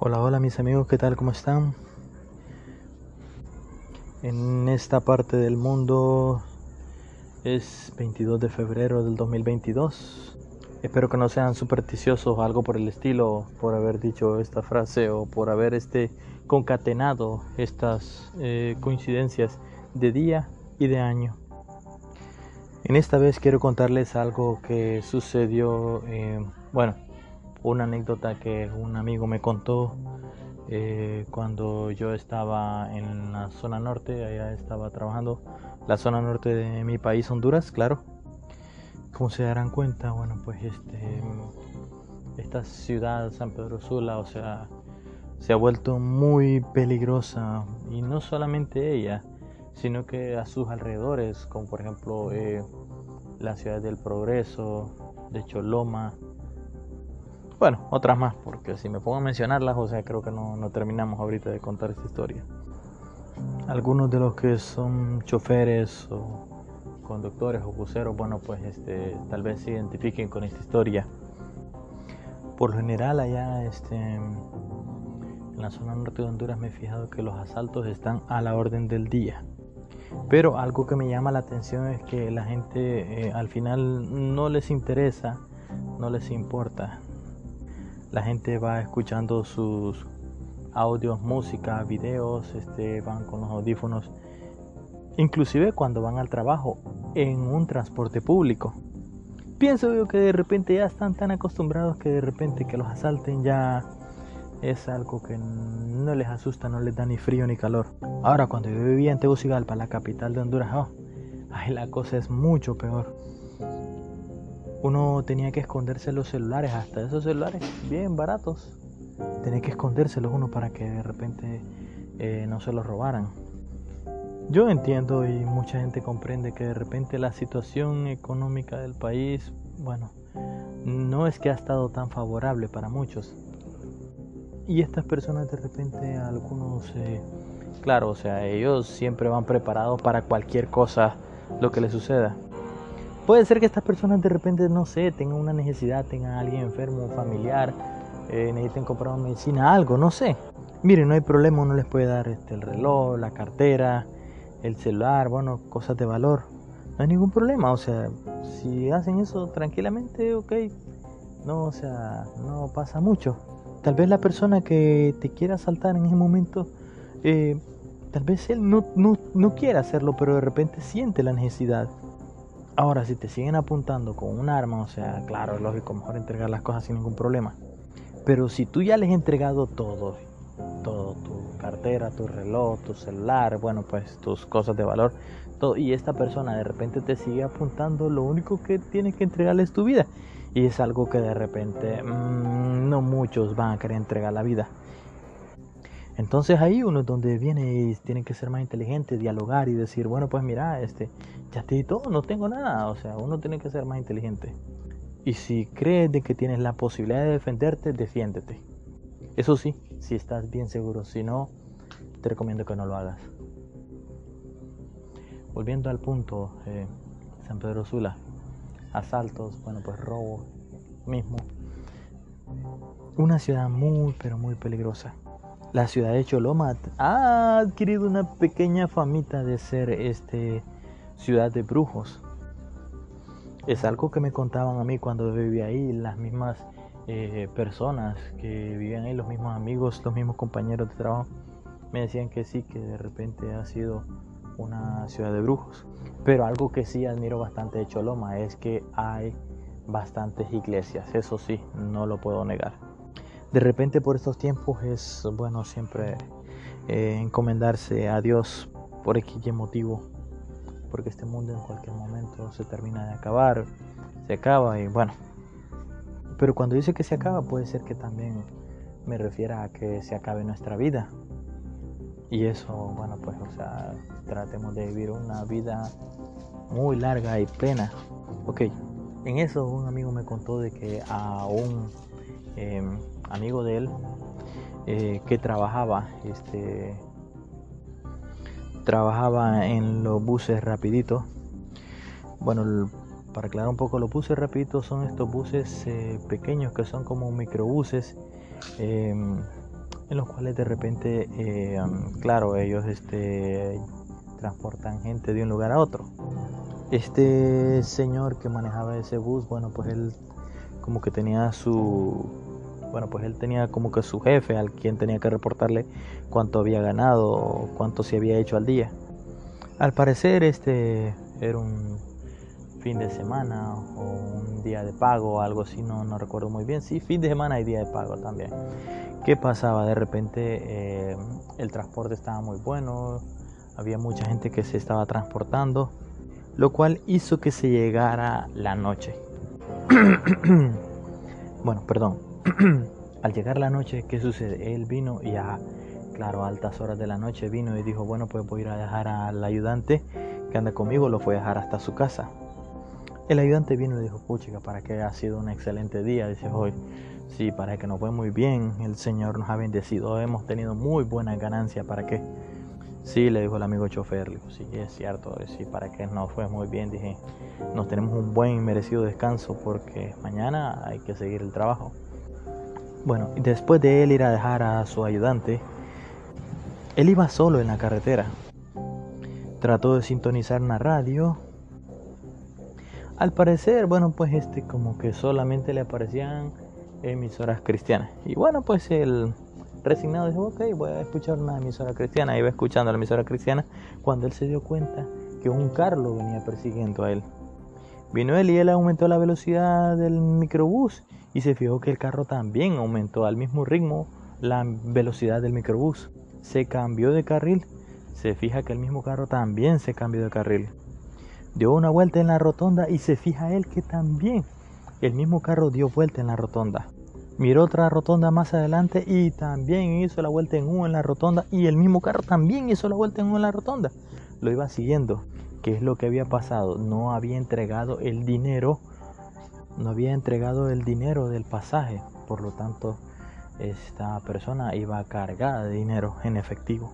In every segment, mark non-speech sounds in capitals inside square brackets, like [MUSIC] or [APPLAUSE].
Hola, hola mis amigos, ¿qué tal? ¿Cómo están? En esta parte del mundo es 22 de febrero del 2022. Espero que no sean supersticiosos o algo por el estilo por haber dicho esta frase o por haber este concatenado estas eh, coincidencias de día y de año. En esta vez quiero contarles algo que sucedió, eh, bueno, una anécdota que un amigo me contó eh, cuando yo estaba en la zona norte, allá estaba trabajando, la zona norte de mi país, Honduras, claro. Como se darán cuenta, bueno, pues este, esta ciudad, San Pedro Sula, o sea, se ha vuelto muy peligrosa y no solamente ella, sino que a sus alrededores, como por ejemplo eh, la ciudad del Progreso, de Choloma, bueno, otras más, porque si me pongo a mencionarlas, o sea, creo que no, no terminamos ahorita de contar esta historia. Algunos de los que son choferes o conductores o buceros, bueno, pues este, tal vez se identifiquen con esta historia. Por lo general allá este, en la zona norte de Honduras me he fijado que los asaltos están a la orden del día. Pero algo que me llama la atención es que la gente eh, al final no les interesa, no les importa la gente va escuchando sus audios, música, videos, este, van con los audífonos, inclusive cuando van al trabajo en un transporte público. Pienso yo que de repente ya están tan acostumbrados que de repente que los asalten ya es algo que no les asusta, no les da ni frío ni calor. Ahora cuando yo vivía en Tegucigalpa, la capital de Honduras, oh, la cosa es mucho peor uno tenía que esconderse los celulares, hasta esos celulares bien baratos. Tenía que escondérselos uno para que de repente eh, no se los robaran. Yo entiendo y mucha gente comprende que de repente la situación económica del país, bueno, no es que ha estado tan favorable para muchos. Y estas personas de repente, algunos, eh, claro, o sea, ellos siempre van preparados para cualquier cosa, lo que les suceda. Puede ser que estas personas de repente, no sé, tengan una necesidad, tengan a alguien enfermo, familiar, eh, necesiten comprar una medicina, algo, no sé. Miren, no hay problema, uno les puede dar este, el reloj, la cartera, el celular, bueno, cosas de valor. No hay ningún problema, o sea, si hacen eso tranquilamente, ok. No, o sea, no pasa mucho. Tal vez la persona que te quiera asaltar en ese momento, eh, tal vez él no, no, no quiera hacerlo, pero de repente siente la necesidad. Ahora, si te siguen apuntando con un arma, o sea, claro, es lógico, mejor entregar las cosas sin ningún problema. Pero si tú ya les has entregado todo, todo, tu cartera, tu reloj, tu celular, bueno, pues tus cosas de valor, todo, y esta persona de repente te sigue apuntando, lo único que tienes que entregarle es tu vida. Y es algo que de repente mmm, no muchos van a querer entregar la vida. Entonces ahí uno es donde viene y tiene que ser más inteligente, dialogar y decir, bueno, pues mira, este, ya te di todo, no tengo nada. O sea, uno tiene que ser más inteligente. Y si crees de que tienes la posibilidad de defenderte, defiéndete. Eso sí, si estás bien seguro. Si no, te recomiendo que no lo hagas. Volviendo al punto, eh, San Pedro Sula, asaltos, bueno, pues robo mismo. Una ciudad muy, pero muy peligrosa la ciudad de Choloma ha adquirido una pequeña famita de ser este ciudad de brujos. Es algo que me contaban a mí cuando vivía ahí, las mismas eh, personas que vivían ahí, los mismos amigos, los mismos compañeros de trabajo, me decían que sí, que de repente ha sido una ciudad de brujos. Pero algo que sí admiro bastante de Choloma es que hay bastantes iglesias, eso sí, no lo puedo negar. De repente por estos tiempos es bueno siempre eh, encomendarse a Dios por X motivo, porque este mundo en cualquier momento se termina de acabar, se acaba y bueno. Pero cuando dice que se acaba puede ser que también me refiera a que se acabe nuestra vida. Y eso, bueno, pues, o sea, tratemos de vivir una vida muy larga y plena. Ok, en eso un amigo me contó de que a un em, amigo de él eh, que trabajaba, este, trabajaba en los buses rapiditos. Bueno, para aclarar un poco, los buses rapiditos son estos buses eh, pequeños que son como microbuses. Em, en los cuales de repente, em, claro, ellos este, transportan gente de un lugar a otro. Este señor que manejaba ese bus, bueno, pues él como que tenía su, bueno, pues él tenía como que su jefe al quien tenía que reportarle cuánto había ganado, cuánto se había hecho al día. Al parecer este era un fin de semana o un día de pago o algo así, no, no recuerdo muy bien. Sí, fin de semana y día de pago también. ¿Qué pasaba? De repente eh, el transporte estaba muy bueno, había mucha gente que se estaba transportando lo cual hizo que se llegara la noche. [COUGHS] bueno, perdón. [CLEARS THROAT] Al llegar la noche, ¿qué sucede? Él vino y a, claro, a altas horas de la noche vino y dijo, bueno, pues voy a ir a dejar al ayudante que anda conmigo, lo fue a dejar hasta su casa. El ayudante vino y dijo, puchica, para que ha sido un excelente día, dice hoy. Sí, para que nos fue muy bien, el Señor nos ha bendecido, hemos tenido muy buena ganancia, para que Sí, le dijo el amigo chofer, le dijo, sí, es cierto, sí, para que no fue muy bien, dije, nos tenemos un buen y merecido descanso porque mañana hay que seguir el trabajo. Bueno, después de él ir a dejar a su ayudante, él iba solo en la carretera. Trató de sintonizar una radio. Al parecer, bueno, pues este como que solamente le aparecían emisoras cristianas. Y bueno, pues él resignado dijo, ok, voy a escuchar una emisora cristiana. Iba escuchando la emisora cristiana cuando él se dio cuenta que un carro venía persiguiendo a él. Vino él y él aumentó la velocidad del microbús y se fijó que el carro también aumentó al mismo ritmo la velocidad del microbús. Se cambió de carril, se fija que el mismo carro también se cambió de carril. Dio una vuelta en la rotonda y se fija él que también el mismo carro dio vuelta en la rotonda miró otra rotonda más adelante y también hizo la vuelta en U en la rotonda y el mismo carro también hizo la vuelta en U en la rotonda. Lo iba siguiendo. ¿Qué es lo que había pasado? No había entregado el dinero, no había entregado el dinero del pasaje, por lo tanto esta persona iba cargada de dinero en efectivo.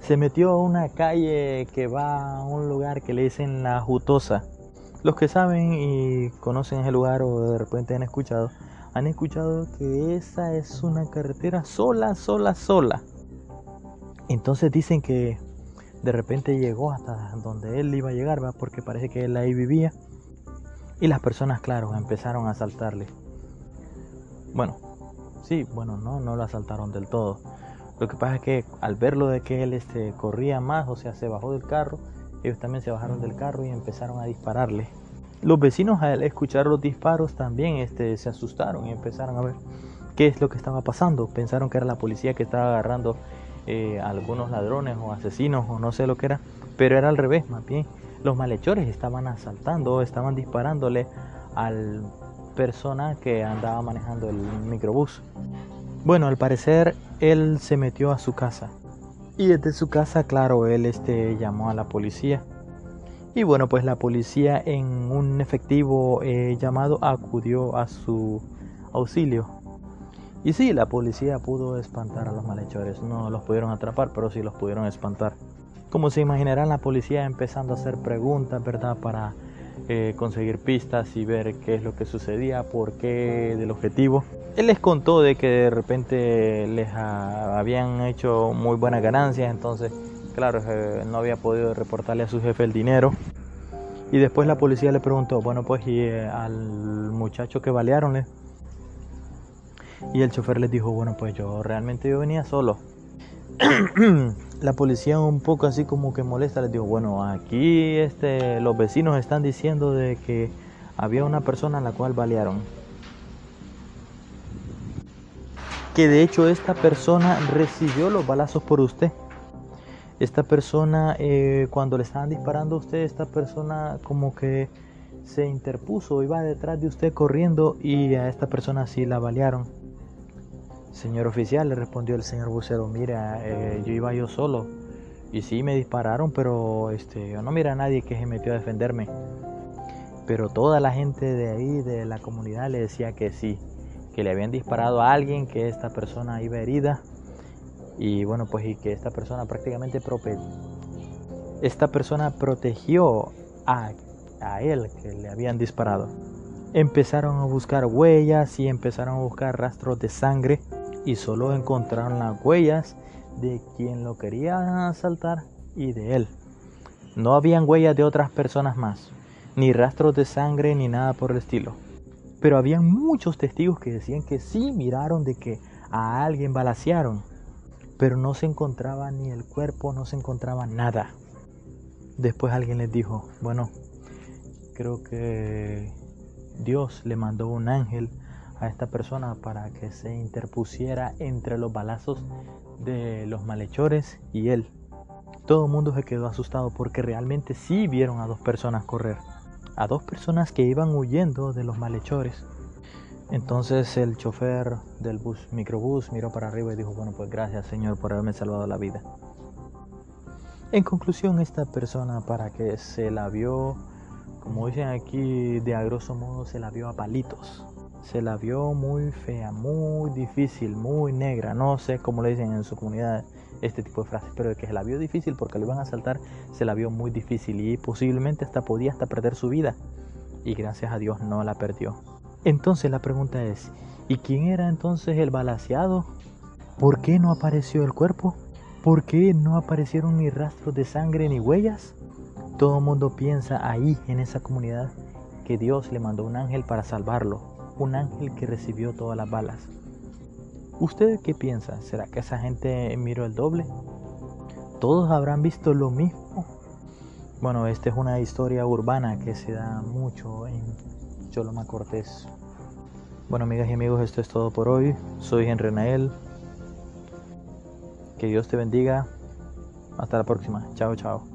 Se metió a una calle que va a un lugar que le dicen la Jutosa. Los que saben y conocen ese lugar o de repente han escuchado, han escuchado que esa es una carretera sola, sola, sola. Entonces dicen que de repente llegó hasta donde él iba a llegar, ¿va? porque parece que él ahí vivía. Y las personas, claro, empezaron a asaltarle. Bueno, sí, bueno, no, no lo asaltaron del todo. Lo que pasa es que al verlo de que él este, corría más, o sea, se bajó del carro, ellos también se bajaron del carro y empezaron a dispararle. Los vecinos al escuchar los disparos también este, se asustaron y empezaron a ver qué es lo que estaba pasando. Pensaron que era la policía que estaba agarrando eh, a algunos ladrones o asesinos o no sé lo que era, pero era al revés, más bien. Los malhechores estaban asaltando, estaban disparándole al persona que andaba manejando el microbús. Bueno, al parecer él se metió a su casa y desde su casa, claro, él este, llamó a la policía y bueno, pues la policía en un efectivo eh, llamado acudió a su auxilio. Y sí, la policía pudo espantar a los malhechores. No los pudieron atrapar, pero sí los pudieron espantar. Como se imaginarán, la policía empezando a hacer preguntas, ¿verdad? Para eh, conseguir pistas y ver qué es lo que sucedía, por qué del objetivo. Él les contó de que de repente les habían hecho muy buenas ganancias, entonces claro, eh, no había podido reportarle a su jefe el dinero. Y después la policía le preguntó, bueno, pues y eh, al muchacho que balearon, y el chofer les dijo, bueno, pues yo realmente yo venía solo. [CLEARS THROAT] [CLEARS THROAT] [CLEARS THROAT] la policía un poco así como que molesta les dijo, bueno, aquí este, los vecinos están diciendo de que había una persona a la cual balearon. Que de hecho esta persona recibió los balazos por usted. Esta persona, eh, cuando le estaban disparando a usted, esta persona como que se interpuso, iba detrás de usted corriendo y a esta persona sí la balearon. Señor oficial, le respondió el señor bucero, mira, eh, yo iba yo solo y sí me dispararon, pero este, yo no mira a nadie que se metió a defenderme. Pero toda la gente de ahí, de la comunidad, le decía que sí, que le habían disparado a alguien, que esta persona iba herida y bueno, pues y que esta persona prácticamente esta persona protegió a, a él que le habían disparado. Empezaron a buscar huellas y empezaron a buscar rastros de sangre y solo encontraron las huellas de quien lo quería asaltar y de él. No habían huellas de otras personas más, ni rastros de sangre ni nada por el estilo. Pero habían muchos testigos que decían que sí miraron de que a alguien balacearon, pero no se encontraba ni el cuerpo, no se encontraba nada. Después alguien les dijo, bueno, creo que Dios le mandó un ángel esta persona para que se interpusiera entre los balazos de los malhechores y él. Todo el mundo se quedó asustado porque realmente sí vieron a dos personas correr, a dos personas que iban huyendo de los malhechores. Entonces el chofer del bus, microbús, miró para arriba y dijo, bueno, pues gracias Señor por haberme salvado la vida. En conclusión, esta persona para que se la vio, como dicen aquí, de a grosso modo se la vio a palitos se la vio muy fea, muy difícil, muy negra. No sé cómo le dicen en su comunidad este tipo de frases, pero de que se la vio difícil porque lo iban a saltar, se la vio muy difícil y posiblemente hasta podía hasta perder su vida. Y gracias a Dios no la perdió. Entonces la pregunta es, ¿y quién era entonces el balaseado? ¿Por qué no apareció el cuerpo? ¿Por qué no aparecieron ni rastros de sangre ni huellas? Todo el mundo piensa ahí en esa comunidad que Dios le mandó un ángel para salvarlo, un ángel que recibió todas las balas. ¿Usted qué piensa? ¿Será que esa gente miró el doble? ¿Todos habrán visto lo mismo? Bueno, esta es una historia urbana que se da mucho en Choloma Cortés. Bueno, amigas y amigos, esto es todo por hoy. Soy Henry Nael. Que Dios te bendiga. Hasta la próxima. Chao, chao.